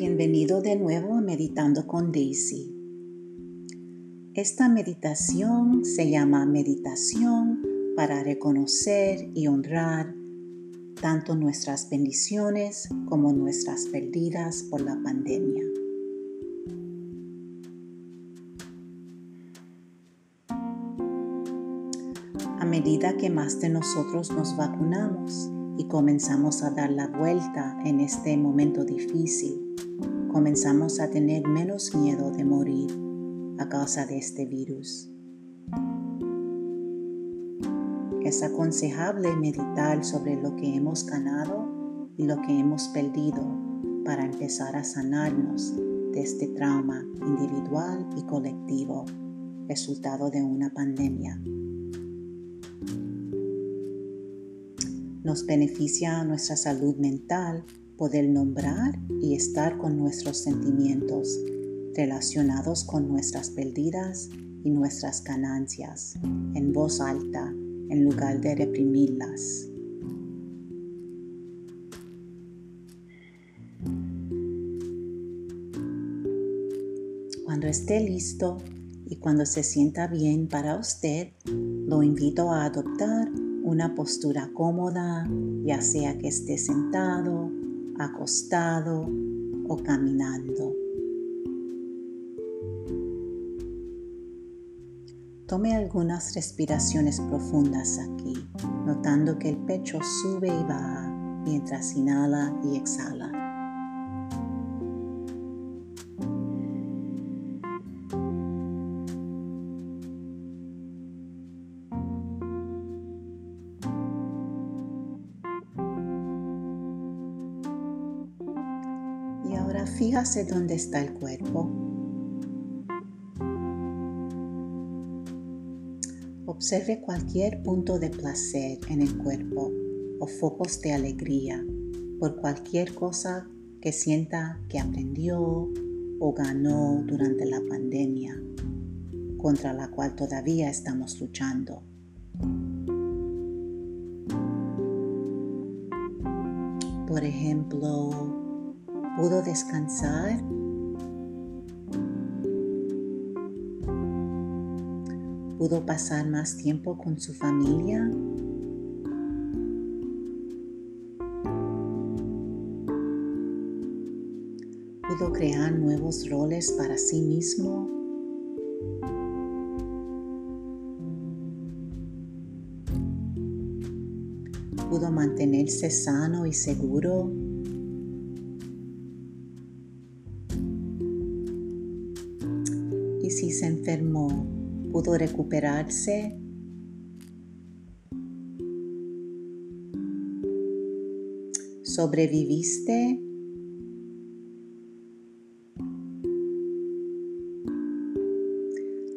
Bienvenido de nuevo a Meditando con Daisy. Esta meditación se llama meditación para reconocer y honrar tanto nuestras bendiciones como nuestras perdidas por la pandemia. A medida que más de nosotros nos vacunamos y comenzamos a dar la vuelta en este momento difícil, comenzamos a tener menos miedo de morir a causa de este virus. Es aconsejable meditar sobre lo que hemos ganado y lo que hemos perdido para empezar a sanarnos de este trauma individual y colectivo resultado de una pandemia. Nos beneficia nuestra salud mental poder nombrar y estar con nuestros sentimientos relacionados con nuestras pérdidas y nuestras ganancias en voz alta en lugar de reprimirlas. Cuando esté listo y cuando se sienta bien para usted, lo invito a adoptar una postura cómoda, ya sea que esté sentado, acostado o caminando. Tome algunas respiraciones profundas aquí, notando que el pecho sube y baja mientras inhala y exhala. Fíjase dónde está el cuerpo. Observe cualquier punto de placer en el cuerpo o focos de alegría por cualquier cosa que sienta que aprendió o ganó durante la pandemia, contra la cual todavía estamos luchando. Por ejemplo, pudo descansar. Pudo pasar más tiempo con su familia. Pudo crear nuevos roles para sí mismo. Pudo mantenerse sano y seguro. Se enfermó, pudo recuperarse. ¿Sobreviviste?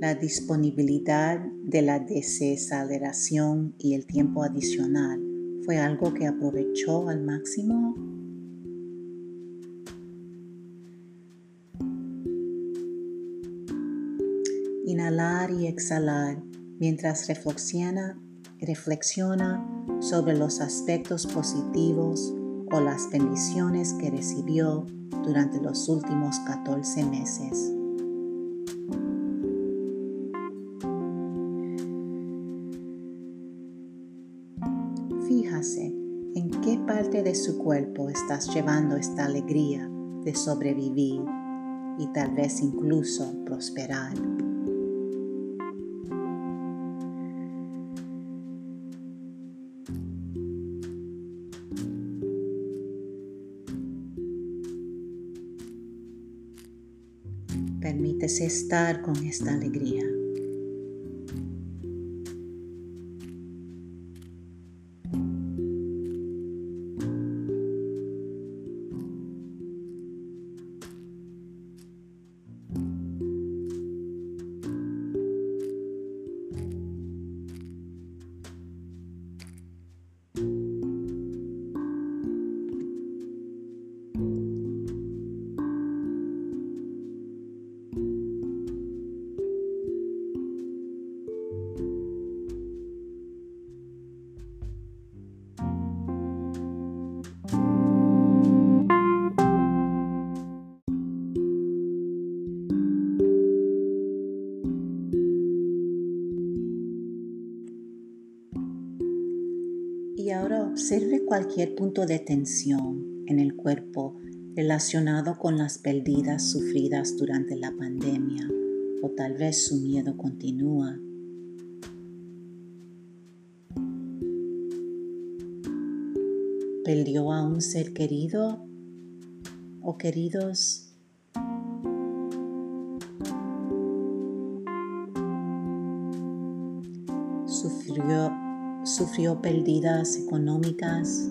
La disponibilidad de la desaceleración y el tiempo adicional fue algo que aprovechó al máximo. Inhalar y exhalar mientras reflexiona, reflexiona sobre los aspectos positivos o las bendiciones que recibió durante los últimos 14 meses. Fíjase en qué parte de su cuerpo estás llevando esta alegría de sobrevivir y tal vez incluso prosperar. Permítese estar con esta alegría. Observe cualquier punto de tensión en el cuerpo relacionado con las pérdidas sufridas durante la pandemia o tal vez su miedo continúa. ¿Perdió a un ser querido o queridos? Sufrió pérdidas económicas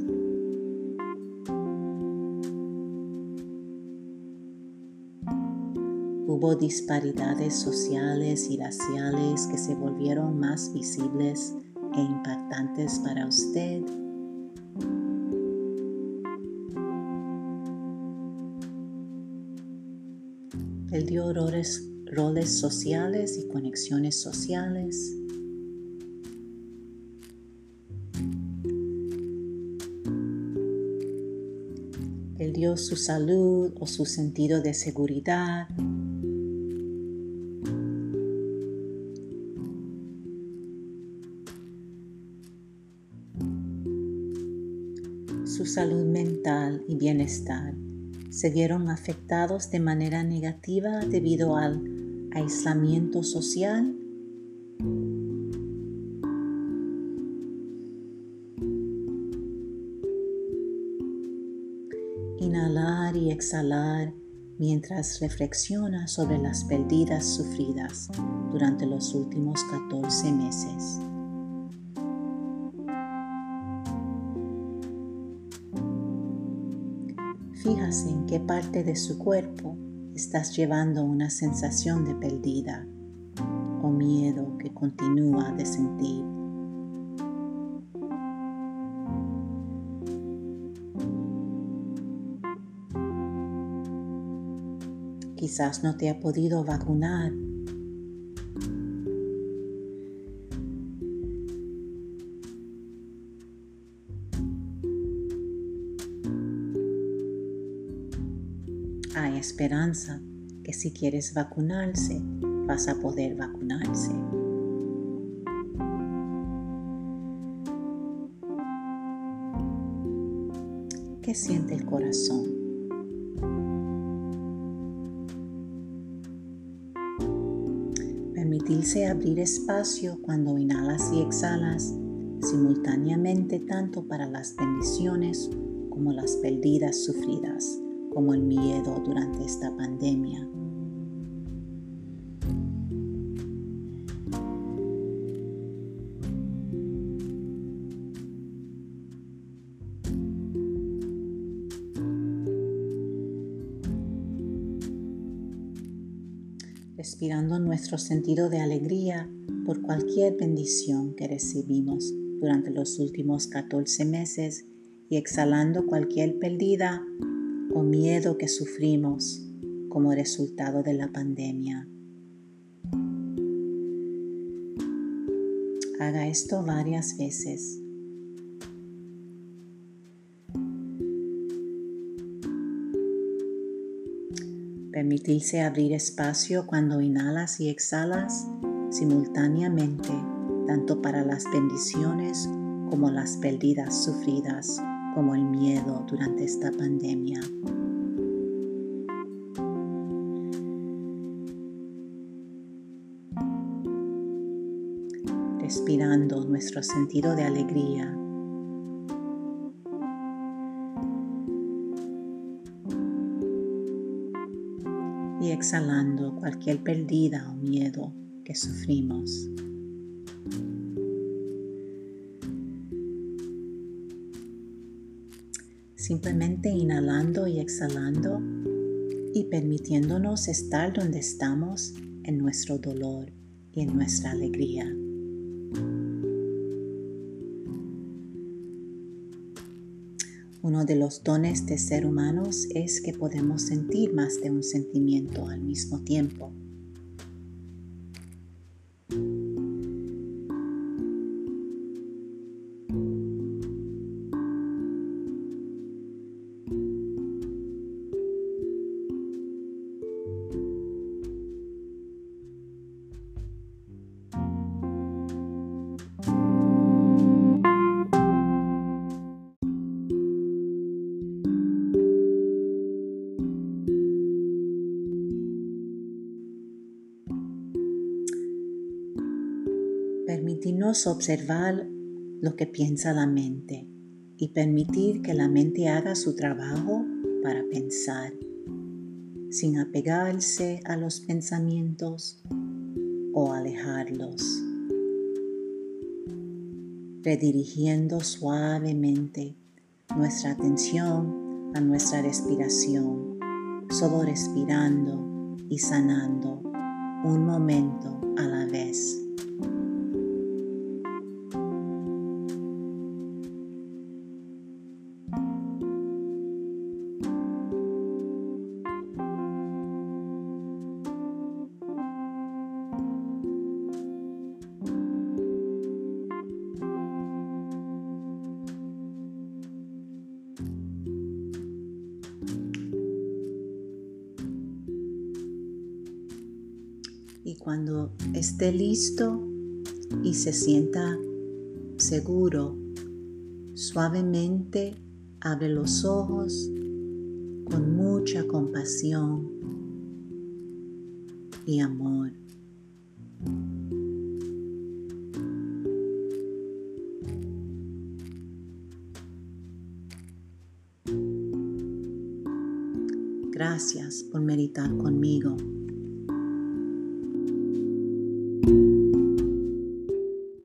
Hubo disparidades sociales y raciales que se volvieron más visibles e impactantes para usted. Perdió roles, roles sociales y conexiones sociales. Su salud o su sentido de seguridad su salud mental y bienestar se vieron afectados de manera negativa debido al aislamiento social? Exhalar mientras reflexiona sobre las pérdidas sufridas durante los últimos 14 meses. Fíjase en qué parte de su cuerpo estás llevando una sensación de perdida o miedo que continúa de sentir. Quizás no te ha podido vacunar hay esperanza que si quieres vacunarse, vas a poder vacunarse. ¿Qué siente el corazón? Permitirse abrir espacio cuando inhalas y exhalas simultáneamente tanto para las bendiciones como las pérdidas sufridas como el miedo durante esta pandemia. Respirando nuestro sentido de alegría por cualquier bendición que recibimos durante los últimos 14 meses y exhalando cualquier pérdida o miedo que sufrimos como resultado de la pandemia. Haga esto varias veces. Permitirse abrir espacio cuando inhalas y exhalas simultáneamente, tanto para las bendiciones como las pérdidas sufridas como el miedo durante esta pandemia. Respirando nuestro sentido de alegría. Y exhalando cualquier pérdida o miedo que sufrimos. simplemente inhalando y exhalando y permitiéndonos estar donde estamos en nuestro dolor y en nuestra alegría. Uno de los dones de ser humanos es que podemos sentir más de un sentimiento al mismo tiempo. Podemos observar lo que piensa la mente y permitir que la mente haga su trabajo para pensar, sin apegarse a los pensamientos o alejarlos, redirigiendo suavemente nuestra atención a nuestra respiración, solo respirando y sanando un momento a la vez. Cuando esté listo y se sienta seguro, suavemente abre los ojos con mucha compasión y amor. Gracias por meditar conmigo.